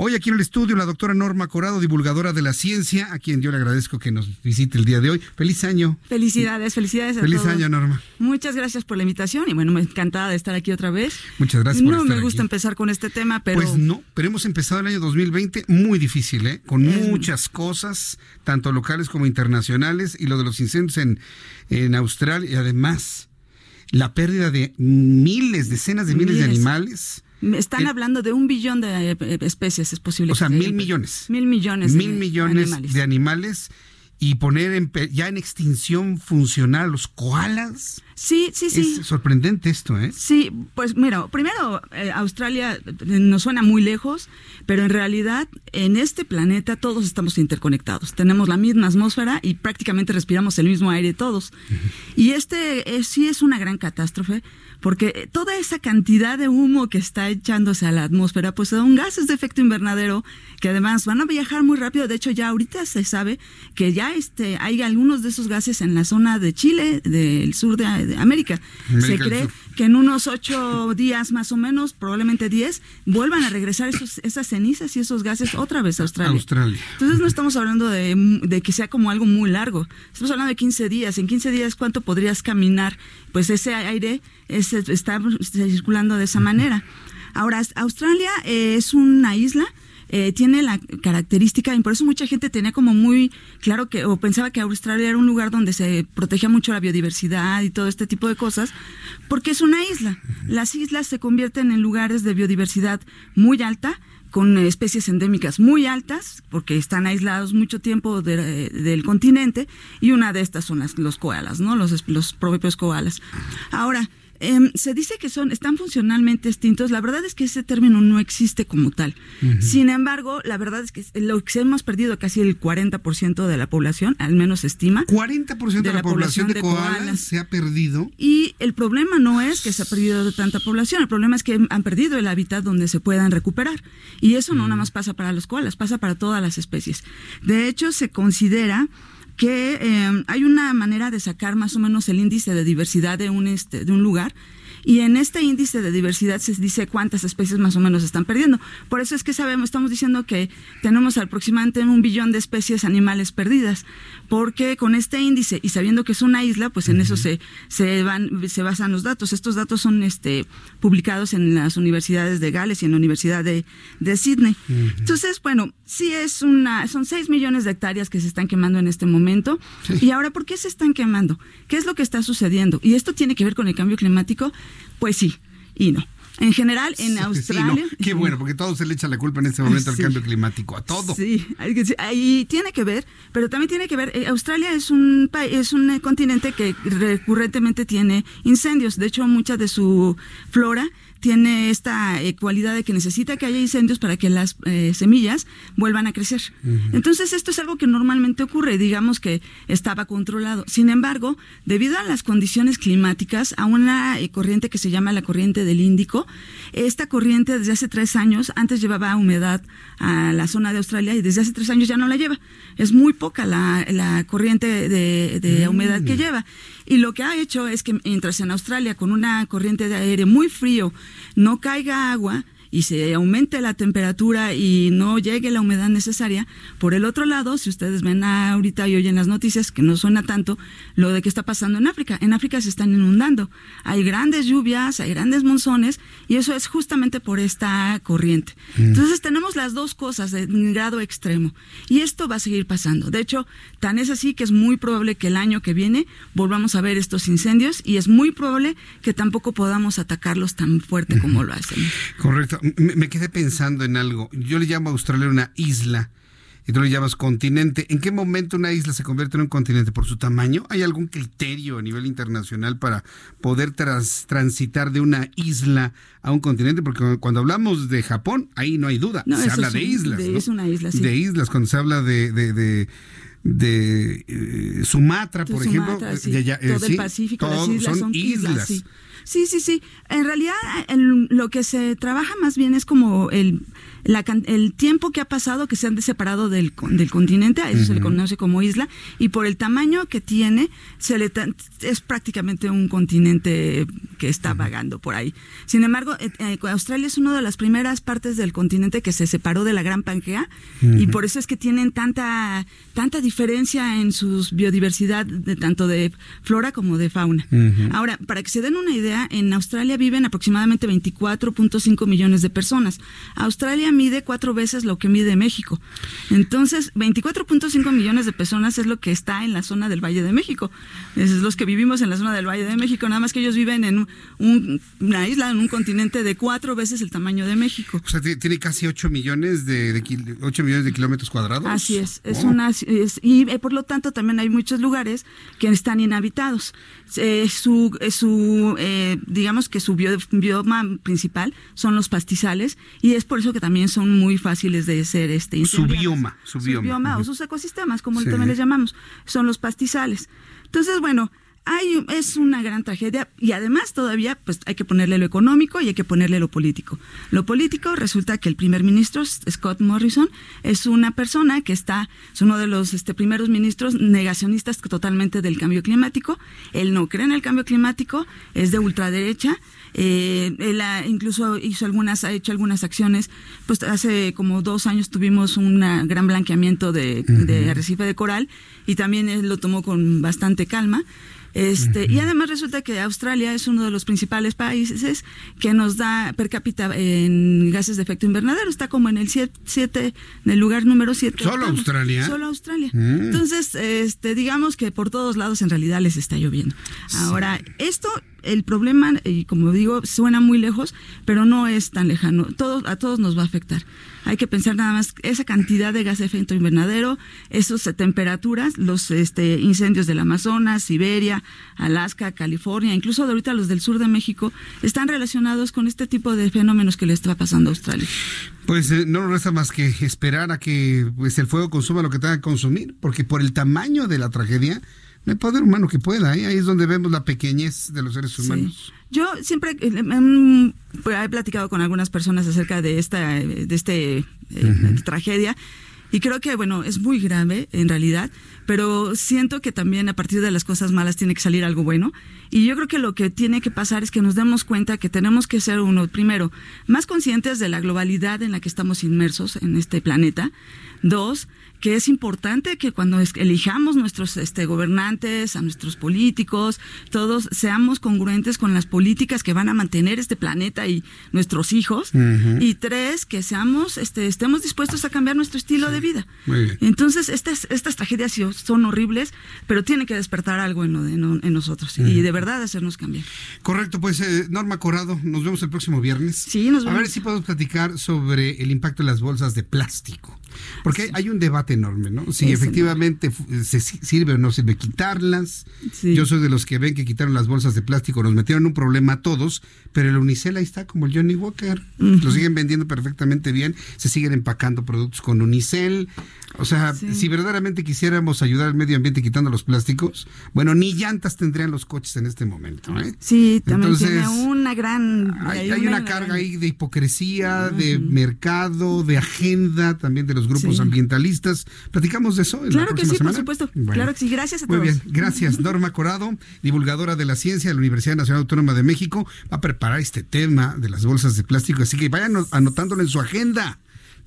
Hoy aquí en el estudio la doctora Norma Corado, divulgadora de la ciencia, a quien yo le agradezco que nos visite el día de hoy. Feliz año. Felicidades, felicidades a Feliz todos. año, Norma. Muchas gracias por la invitación y bueno, me encantada de estar aquí otra vez. Muchas gracias por No estar me gusta aquí. empezar con este tema, pero Pues no, pero hemos empezado el año 2020 muy difícil, ¿eh? Con Es- muchas cosas, tanto locales como internacionales, y lo de los incendios en, en Australia, y además la pérdida de miles, decenas de miles, de animales. Me están el- hablando de un billón de eh, especies, es posible. O sea, mil millones. Mil millones. Mil de millones animales. de animales y poner en ya en extinción funcional los koalas. Sí, sí, sí. Es sorprendente esto, ¿eh? Sí, pues mira, primero eh, Australia eh, nos suena muy lejos, pero en realidad en este planeta todos estamos interconectados. Tenemos la misma atmósfera y prácticamente respiramos el mismo aire todos. Y este eh, sí es una gran catástrofe porque toda esa cantidad de humo que está echándose a la atmósfera, pues son gases de efecto invernadero que además van a viajar muy rápido. De hecho, ya ahorita se sabe que ya este, hay algunos de esos gases en la zona de Chile, del sur de, de América. América se cree que en unos ocho días más o menos, probablemente diez, vuelvan a regresar esos, esas cenizas y esos gases otra vez a Australia. Australia. Entonces no estamos hablando de, de que sea como algo muy largo. Estamos hablando de 15 días. En 15 días, ¿cuánto podrías caminar? Pues ese aire es- está circulando de esa manera. Ahora, Australia eh, es una isla. Eh, tiene la característica, y por eso mucha gente tenía como muy claro que, o pensaba que Australia era un lugar donde se protegía mucho la biodiversidad y todo este tipo de cosas, porque es una isla. Las islas se convierten en lugares de biodiversidad muy alta, con especies endémicas muy altas, porque están aislados mucho tiempo de- del continente, y una de estas son las, los koalas, ¿no? Los, los propios koalas. Ahora, em, se dice que son, están funcionalmente extintos. La verdad es que ese término no existe como tal. Sin embargo, la verdad es que lo que hemos perdido casi el 40% de la población, al menos se estima. 40% de, la, población de, koalas, koalas. se ha perdido. Y el problema no es que se ha perdido de tanta población, el problema es que han perdido el hábitat donde se puedan recuperar. Y eso no nada más pasa para los koalas, pasa para todas las especies. De hecho, se considera que eh, hay una manera de sacar más o menos el índice de diversidad de un, este, de un lugar. Y en este índice de diversidad se dice cuántas especies más o menos están perdiendo. Por eso es que sabemos, estamos diciendo que tenemos aproximadamente un billón de especies animales perdidas. Porque con este índice y sabiendo que es una isla, pues en eso se, se van, se basan los datos. Estos datos son este, publicados en las universidades de Gales y en la Universidad de, de Sydney. Entonces, bueno, sí es una, son 6 millones de hectáreas que se están quemando en este momento. Y ahora, ¿por qué se están quemando? ¿Qué es lo que está sucediendo? ¿Y esto tiene que ver con el cambio climático? Pues sí y no. En general, en Sí, sí, Australia. no, Qué bueno, porque todo se le echa la culpa en este momento al Sí. cambio climático, a todo. Sí, ahí tiene que ver, pero también tiene que ver, eh, Australia es un pa- es un eh, continente que recurrentemente tiene incendios, de hecho mucha de su flora tiene esta eh, cualidad de que necesita que haya incendios para que las eh, semillas vuelvan a crecer. Entonces esto es algo que normalmente ocurre, digamos que estaba controlado. Sin embargo, debido a las condiciones climáticas, a una eh, corriente que se llama la corriente del Índico, esta corriente desde hace tres años, antes llevaba humedad a la zona de Australia y desde hace tres años ya no la lleva. Es muy poca la, la corriente de, de humedad que lleva. Y lo que ha hecho es que mientras en Australia con una corriente de aire muy frío no caiga agua, y se aumente la temperatura y no llegue la humedad necesaria. Por el otro lado, si ustedes ven ahorita y oyen las noticias, que no suena tanto, lo de que está pasando en África. En África se están inundando. Hay grandes lluvias, hay grandes monzones, y eso es justamente por esta corriente. Entonces tenemos las dos cosas en grado extremo. Y esto va a seguir pasando. De hecho, tan es así que es muy probable que el año que viene volvamos a ver estos incendios y es muy probable que tampoco podamos atacarlos tan fuerte como lo hacemos. Correcto. Me, me quedé pensando en algo. Yo le llamo a Australia una isla y tú le llamas continente. ¿En qué momento una isla se convierte en un continente? ¿Por su tamaño? ¿Hay algún criterio a nivel internacional para poder transitar de una isla a un continente? Porque cuando hablamos de Japón, ahí no hay duda. se habla de islas. Es una isla, sí. De islas, cuando se habla de, de, eh, Sumatra, por ejemplo, todo el Pacífico, las islas son, islas. sí. Sí, sí, sí. En realidad, lo que se trabaja más bien es como el el tiempo que ha pasado que se han separado del, del continente, a eso se le conoce como isla, y por el tamaño que tiene, se le es prácticamente un continente que está vagando por ahí. Sin embargo, eh, eh, Australia es una de las primeras partes del continente que se separó de la Gran Pangea, y por eso es que tienen tanta, tanta diferencia en su biodiversidad, de, tanto de flora como de fauna. Ahora, para que se den una idea, en Australia viven aproximadamente 24.5 millones de personas. Australia mide cuatro veces lo que mide México. Entonces, 24.5 millones de personas es lo que está en la zona del Valle de México. Es los que vivimos en la zona del Valle de México, nada más que ellos viven en una isla, en un continente de cuatro veces el tamaño de México. O sea, tiene casi 8 millones de, 8 millones de kilómetros cuadrados. Así es, es oh. una y eh, por lo tanto también hay muchos lugares que están inhabitados. Eh, su eh, su digamos que su bioma principal son los pastizales y es por eso que también son muy fáciles de ser este su bioma, su bioma, o sus ecosistemas, como también les llamamos, son los pastizales. Entonces, bueno, hay, es una gran tragedia y además todavía pues hay que ponerle lo económico y hay que ponerle lo político. Lo político resulta que el primer ministro Scott Morrison es una persona que está es uno de los este, primeros ministros negacionistas totalmente del cambio climático. Él no cree en el cambio climático, es de ultraderecha eh, él incluso hizo algunas, ha hecho algunas acciones. Pues hace como dos años tuvimos un gran blanqueamiento de, de arrecife de coral y también él lo tomó con bastante calma. Este, Y además resulta que Australia es uno de los principales países que nos da per cápita en gases de efecto invernadero. Está como en el 7, en el lugar número 7. ¿Solo Australia? Solo Australia. Mm. Entonces, este, digamos que por todos lados en realidad les está lloviendo. Ahora, esto el problema, y como digo, suena muy lejos, pero no es tan lejano. Todos, a todos nos va a afectar. Hay que pensar nada más esa cantidad de gas de efecto invernadero, esas temperaturas, los este, incendios del Amazonas, Siberia, Alaska, California, incluso ahorita los del sur de México, están relacionados con este tipo de fenómenos que le está pasando a Australia. Pues eh, no nos resta más que esperar a que pues, el fuego consuma lo que tenga que consumir, porque por el tamaño de la tragedia, hay poder humano que pueda, ¿eh? ahí es donde vemos la pequeñez de los seres humanos. Yo siempre eh, he platicado con algunas personas acerca de esta de este eh, tragedia y creo que bueno es muy grave en realidad, pero siento que también a partir de las cosas malas tiene que salir algo bueno. Y yo creo que lo que tiene que pasar es que nos demos cuenta que tenemos que ser uno primero más conscientes de la globalidad en la que estamos inmersos en este planeta, dos que es importante que cuando elijamos nuestros este, gobernantes, a nuestros políticos, todos seamos congruentes con las políticas que van a mantener este planeta y nuestros hijos. Y tres, que seamos, este, estemos dispuestos a cambiar nuestro estilo de vida. Entonces, estas, estas tragedias son horribles, pero tiene que despertar algo en, en, nosotros y de verdad hacernos cambiar. Correcto, pues eh, Norma Corrado, nos vemos el próximo viernes. Sí, nos vemos. A ver si podemos platicar sobre el impacto de las bolsas de plástico. Porque hay un debate enorme, ¿no? Si efectivamente se sirve o no sirve quitarlas. Yo soy de los que ven que quitaron las bolsas de plástico, nos metieron un problema a todos, pero el Unicel ahí está como el Johnny Walker. Lo siguen vendiendo perfectamente bien, se siguen empacando productos con Unicel. O sea, si verdaderamente quisiéramos ayudar al medio ambiente quitando los plásticos, bueno, ni llantas tendrían los coches en este momento. ¿eh? Sí, también tiene una gran... Hay, una, carga ahí de hipocresía, de mercado, de agenda, también de los grupos ambientalistas. Platicamos de eso. En claro que sí, por supuesto. claro que sí. Gracias a todos. Muy bien, gracias. Norma Corado, divulgadora de la ciencia de la Universidad Nacional Autónoma de México, va a preparar este tema de las bolsas de plástico, así que vayan anotándolo en su agenda.